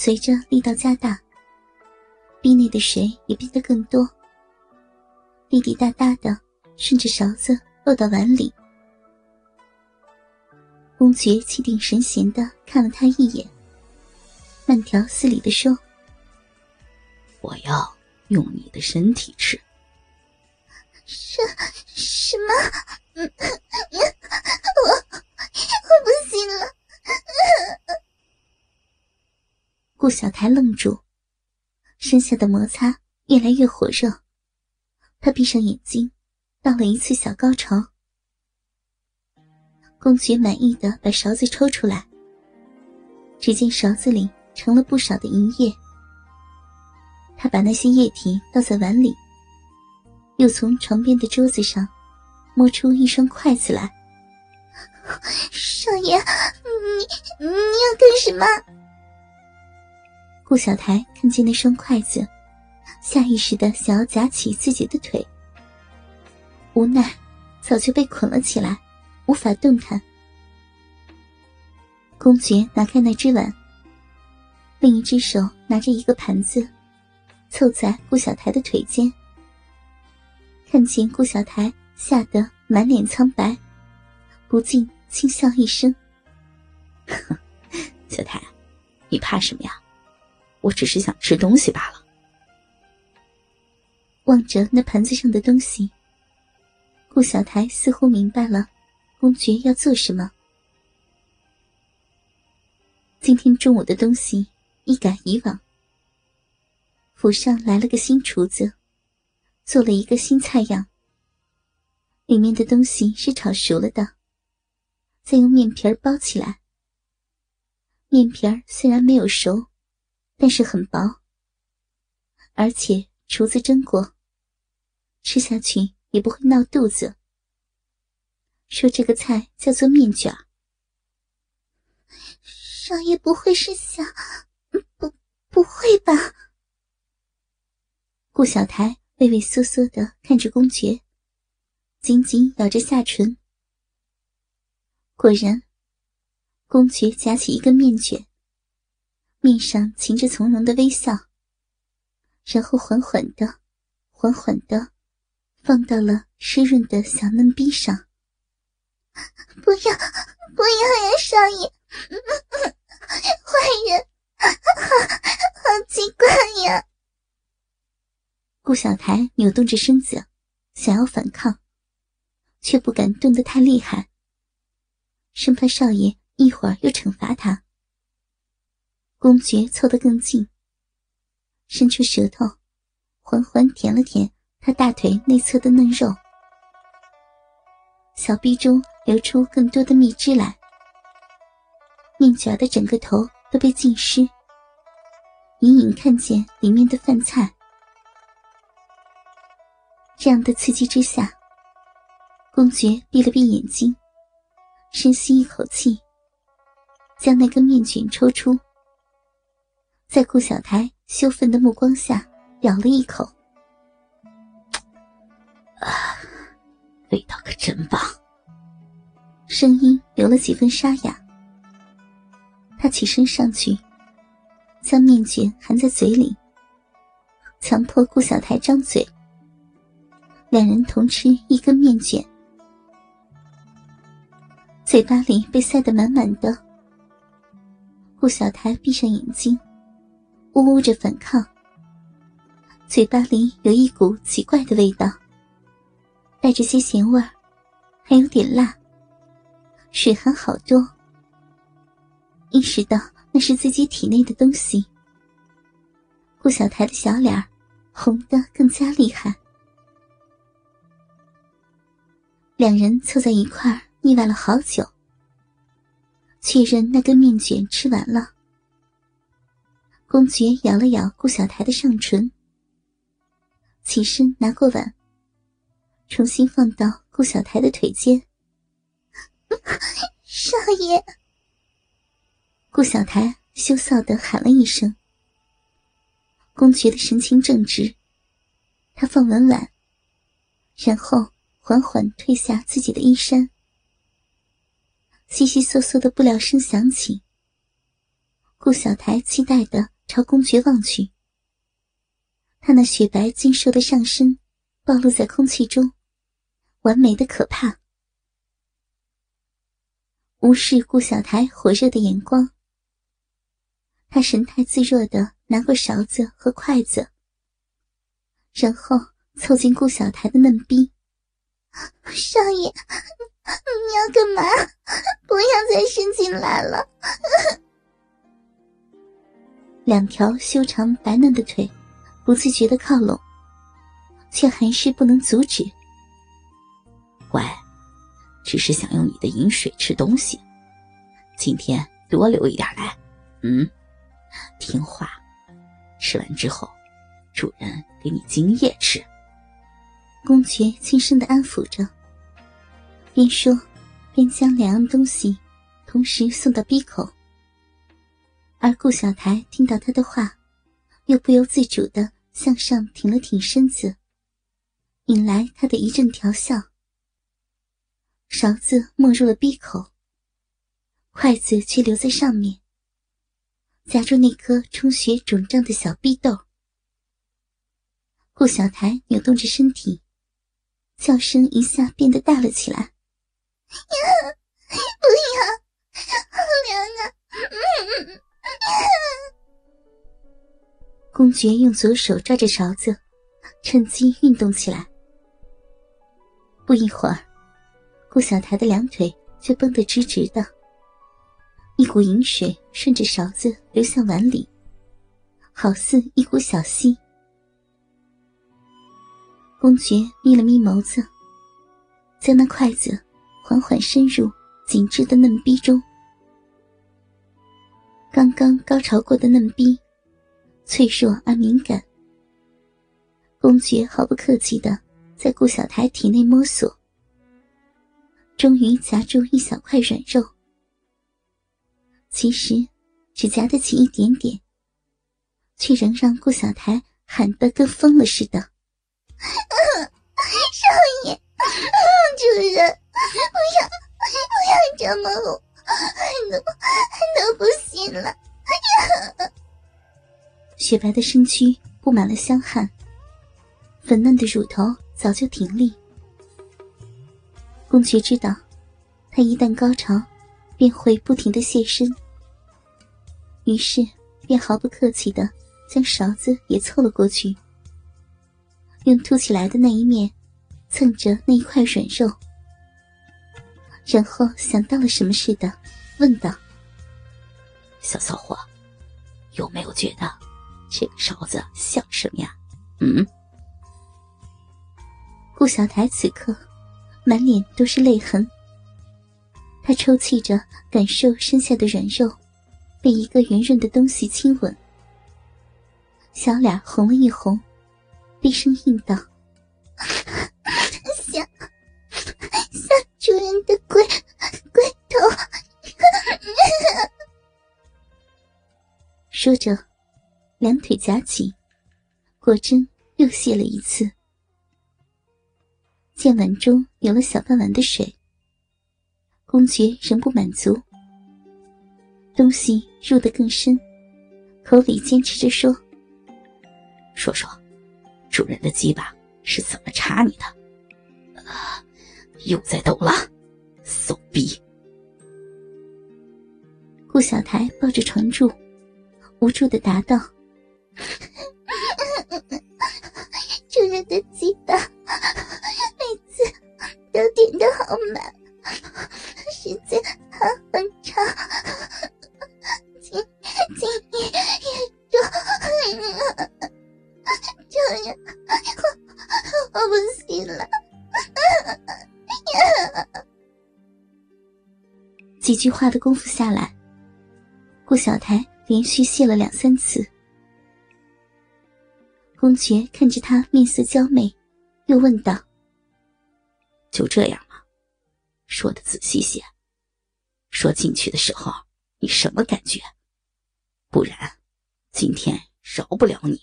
随着力道加大，壁内的水也变得更多，滴滴答答的顺着勺子落到碗里。公爵气定神闲的看了他一眼，慢条斯理的说：“我要用你的身体吃。”什什么？我我不行了！顾小台愣住，身下的摩擦越来越火热。他闭上眼睛，到了一次小高潮。公爵满意的把勺子抽出来，只见勺子里盛了不少的银液。他把那些液体倒在碗里。又从床边的桌子上摸出一双筷子来。少爷，你你要干什么？顾小台看见那双筷子，下意识的想要夹起自己的腿，无奈早就被捆了起来，无法动弹。公爵拿开那只碗，另一只手拿着一个盘子，凑在顾小台的腿间。看见顾小台吓得满脸苍白，不禁轻笑一声：“ 小台，你怕什么呀？我只是想吃东西罢了。”望着那盘子上的东西，顾小台似乎明白了公爵要做什么。今天中午的东西一改以往，府上来了个新厨子。做了一个新菜样，里面的东西是炒熟了的，再用面皮包起来。面皮虽然没有熟，但是很薄，而且厨子蒸过，吃下去也不会闹肚子。说这个菜叫做面卷少爷不会是想……不，不会吧？顾小台。畏畏缩缩的看着公爵，紧紧咬着下唇。果然，公爵夹起一根面卷，面上噙着从容的微笑，然后缓缓的、缓缓的放到了湿润的小嫩逼上。不要，不要呀，少爷！坏人，好奇怪呀！顾小台扭动着身子，想要反抗，却不敢动得太厉害，生怕少爷一会儿又惩罚他。公爵凑得更近，伸出舌头，缓缓舔了舔他大腿内侧的嫩肉，小臂中流出更多的蜜汁来，面卷的整个头都被浸湿，隐隐看见里面的饭菜。这样的刺激之下，公爵闭了闭眼睛，深吸一口气，将那根面卷抽出，在顾小台羞愤的目光下咬了一口，啊，味道可真棒！声音留了几分沙哑。他起身上去，将面卷含在嘴里，强迫顾小台张嘴。两人同吃一根面卷，嘴巴里被塞得满满的。顾小台闭上眼睛，呜呜着反抗。嘴巴里有一股奇怪的味道，带着些咸味，还有点辣，水含好多。意识到那是自己体内的东西，顾小台的小脸红的更加厉害。两人凑在一块腻歪了好久，确认那根面卷吃完了。公爵咬了咬顾小台的上唇，起身拿过碗，重新放到顾小台的腿间。少爷，顾小台羞臊的喊了一声。公爵的神情正直，他放稳碗，然后。缓缓褪下自己的衣衫，悉悉嗦嗦的布料声响起。顾小台期待的朝公爵望去，他那雪白精瘦的上身暴露在空气中，完美的可怕。无视顾小台火热的眼光，他神态自若的拿过勺子和筷子，然后凑近顾小台的嫩逼。少爷，你要干嘛？不要再伸进来了！两条修长白嫩的腿不自觉的靠拢，却还是不能阻止。乖，只是想用你的饮水吃东西，今天多留一点来。嗯，听话，吃完之后，主人给你精液吃。公爵轻声的安抚着，边说边将两样东西同时送到鼻口。而顾小台听到他的话，又不由自主的向上挺了挺身子，引来他的一阵调笑。勺子没入了鼻口，筷子却留在上面，夹住那颗充血肿胀的小逼豆。顾小台扭动着身体。叫声一下变得大了起来。公爵用左手抓着勺子，趁机运动起来。不一会儿，顾小台的两腿却绷得直直的，一股饮水顺着勺子流向碗里，好似一股小溪。公爵眯了眯眸子，将那筷子缓缓伸入紧致的嫩逼中。刚刚高潮过的嫩逼，脆弱而敏感。公爵毫不客气的在顾小台体内摸索，终于夹住一小块软肉。其实，只夹得起一点点，却仍让顾小台喊得跟疯了似的。雪白的身躯布满了香汗，粉嫩的乳头早就挺立。公爵知道，他一旦高潮，便会不停的现身，于是便毫不客气的将勺子也凑了过去。用凸起来的那一面蹭着那一块软肉，然后想到了什么似的，问道：“小骚货，有没有觉得这个勺子像什么呀？”嗯。顾小台此刻满脸都是泪痕，他抽泣着感受身下的软肉被一个圆润的东西亲吻，小脸红了一红。低声应道：“像像主人的龟龟头。”说着，两腿夹紧，果真又泄了一次。见碗中有了小半碗的水，公爵仍不满足，东西入得更深，口里坚持着说：“说说。”主人的鸡巴是怎么插你的？啊，又在抖了，骚逼！顾小台抱着床柱，无助的答道：“主人的鸡巴 每次都点的好满，时间还很长，今今夜也多。”主人，我我不行了。几句话的功夫下来，顾小台连续谢了两三次。公爵看着他面色娇媚，又问道：“就这样吗？说的仔细些。说进去的时候你什么感觉？不然，今天饶不了你。”